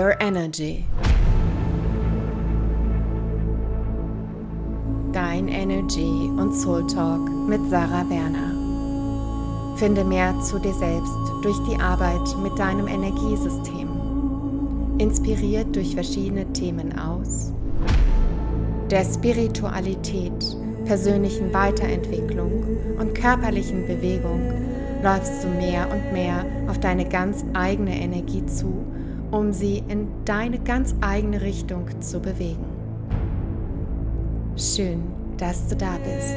Your Energy. Dein Energy und Soul Talk mit Sarah Werner. Finde mehr zu dir selbst durch die Arbeit mit deinem Energiesystem. Inspiriert durch verschiedene Themen aus der Spiritualität, persönlichen Weiterentwicklung und körperlichen Bewegung läufst du mehr und mehr auf deine ganz eigene Energie zu, um sie in deine ganz eigene Richtung zu bewegen. Schön, dass du da bist.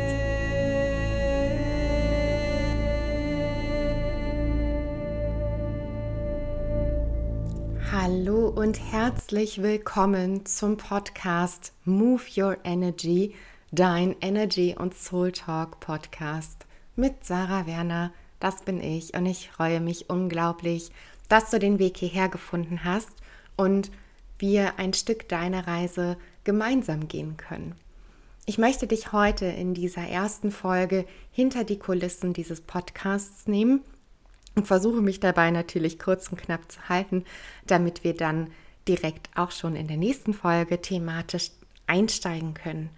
Hallo und herzlich willkommen zum Podcast Move Your Energy, dein Energy und Soul Talk Podcast mit Sarah Werner das bin ich und ich freue mich unglaublich, dass du den Weg hierher gefunden hast und wir ein Stück deiner Reise gemeinsam gehen können. Ich möchte dich heute in dieser ersten Folge hinter die Kulissen dieses Podcasts nehmen und versuche mich dabei natürlich kurz und knapp zu halten, damit wir dann direkt auch schon in der nächsten Folge thematisch einsteigen können.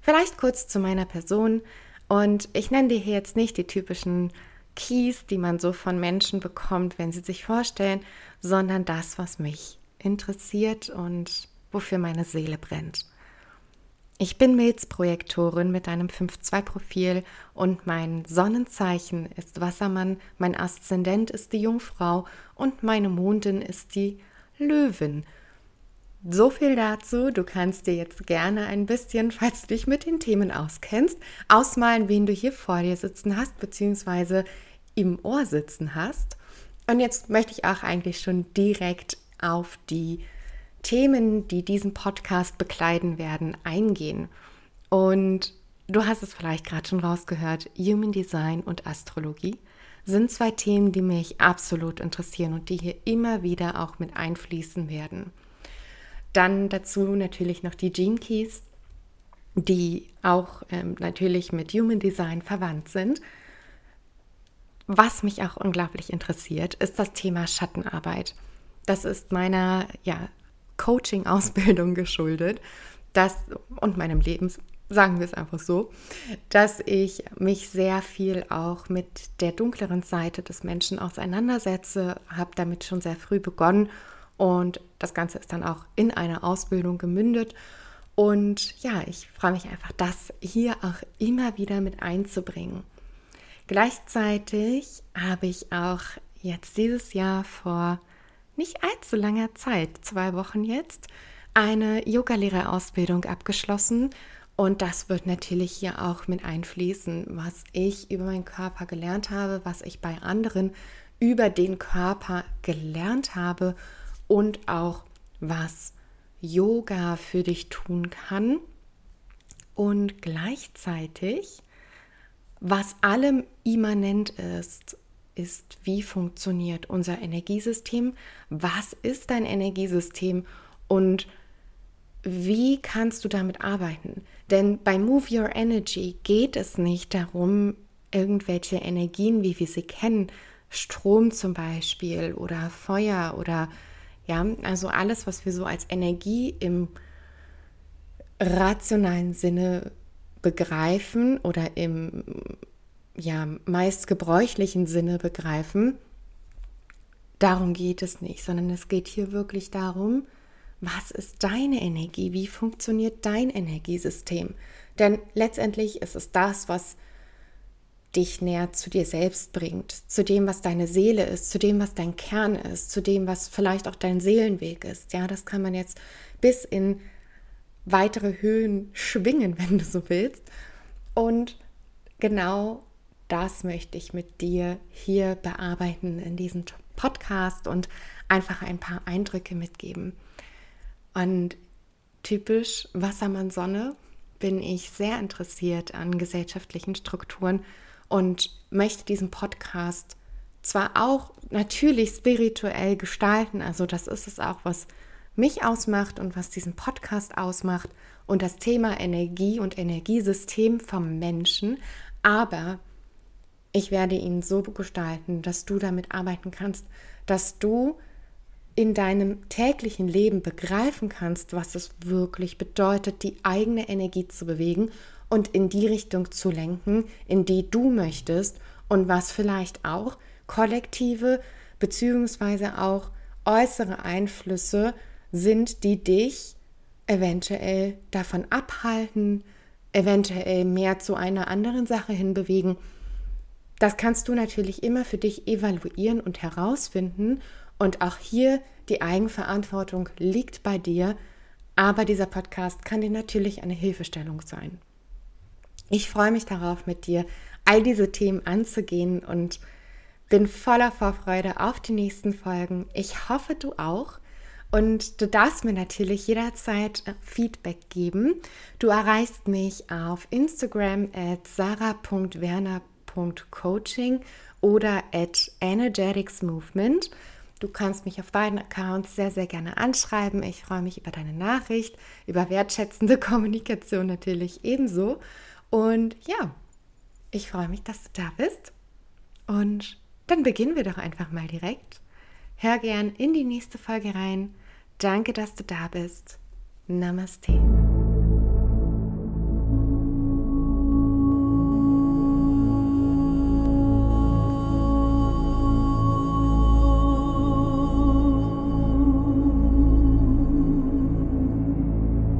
Vielleicht kurz zu meiner Person und ich nenne dir hier jetzt nicht die typischen Keys, die man so von Menschen bekommt, wenn sie sich vorstellen, sondern das, was mich interessiert und wofür meine Seele brennt. Ich bin Milzprojektorin mit einem 5-2-Profil und mein Sonnenzeichen ist Wassermann, mein Aszendent ist die Jungfrau und meine Mondin ist die Löwin. So viel dazu. Du kannst dir jetzt gerne ein bisschen, falls du dich mit den Themen auskennst, ausmalen, wen du hier vor dir sitzen hast, beziehungsweise im Ohr sitzen hast. Und jetzt möchte ich auch eigentlich schon direkt auf die Themen, die diesen Podcast bekleiden werden, eingehen. Und du hast es vielleicht gerade schon rausgehört, Human Design und Astrologie sind zwei Themen, die mich absolut interessieren und die hier immer wieder auch mit einfließen werden. Dann dazu natürlich noch die Gene Keys, die auch ähm, natürlich mit Human Design verwandt sind was mich auch unglaublich interessiert, ist das Thema Schattenarbeit. Das ist meiner ja, Coaching-Ausbildung geschuldet dass, und meinem Leben, sagen wir es einfach so, dass ich mich sehr viel auch mit der dunkleren Seite des Menschen auseinandersetze, habe damit schon sehr früh begonnen und das Ganze ist dann auch in einer Ausbildung gemündet. Und ja, ich freue mich einfach, das hier auch immer wieder mit einzubringen. Gleichzeitig habe ich auch jetzt dieses Jahr vor nicht allzu langer Zeit, zwei Wochen jetzt, eine Yogalehrerausbildung abgeschlossen. Und das wird natürlich hier auch mit einfließen, was ich über meinen Körper gelernt habe, was ich bei anderen über den Körper gelernt habe und auch was Yoga für dich tun kann. Und gleichzeitig was allem immanent ist, ist, wie funktioniert unser Energiesystem, was ist dein Energiesystem und wie kannst du damit arbeiten? Denn bei Move Your Energy geht es nicht darum, irgendwelche Energien, wie wir sie kennen, Strom zum Beispiel oder Feuer oder ja, also alles, was wir so als Energie im rationalen Sinne begreifen oder im ja, meist gebräuchlichen Sinne begreifen, darum geht es nicht, sondern es geht hier wirklich darum, was ist deine Energie, wie funktioniert dein Energiesystem. Denn letztendlich ist es das, was dich näher zu dir selbst bringt, zu dem, was deine Seele ist, zu dem, was dein Kern ist, zu dem, was vielleicht auch dein Seelenweg ist. Ja, das kann man jetzt bis in weitere Höhen schwingen, wenn du so willst. Und genau das möchte ich mit dir hier bearbeiten in diesem Podcast und einfach ein paar Eindrücke mitgeben. Und typisch Wassermann Sonne bin ich sehr interessiert an gesellschaftlichen Strukturen und möchte diesen Podcast zwar auch natürlich spirituell gestalten, also das ist es auch, was mich ausmacht und was diesen Podcast ausmacht und das Thema Energie und Energiesystem vom Menschen. Aber ich werde ihn so gestalten, dass du damit arbeiten kannst, dass du in deinem täglichen Leben begreifen kannst, was es wirklich bedeutet, die eigene Energie zu bewegen und in die Richtung zu lenken, in die du möchtest und was vielleicht auch kollektive beziehungsweise auch äußere Einflüsse sind, die dich eventuell davon abhalten, eventuell mehr zu einer anderen Sache hinbewegen. Das kannst du natürlich immer für dich evaluieren und herausfinden. Und auch hier die Eigenverantwortung liegt bei dir. Aber dieser Podcast kann dir natürlich eine Hilfestellung sein. Ich freue mich darauf, mit dir all diese Themen anzugehen und bin voller Vorfreude auf die nächsten Folgen. Ich hoffe, du auch. Und du darfst mir natürlich jederzeit äh, Feedback geben. Du erreichst mich auf Instagram at sarah.werner.coaching oder at energeticsmovement. Du kannst mich auf beiden Accounts sehr, sehr gerne anschreiben. Ich freue mich über deine Nachricht, über wertschätzende Kommunikation natürlich ebenso. Und ja, ich freue mich, dass du da bist. Und dann beginnen wir doch einfach mal direkt. Hör gern in die nächste Folge rein. Danke, dass du da bist. Namaste.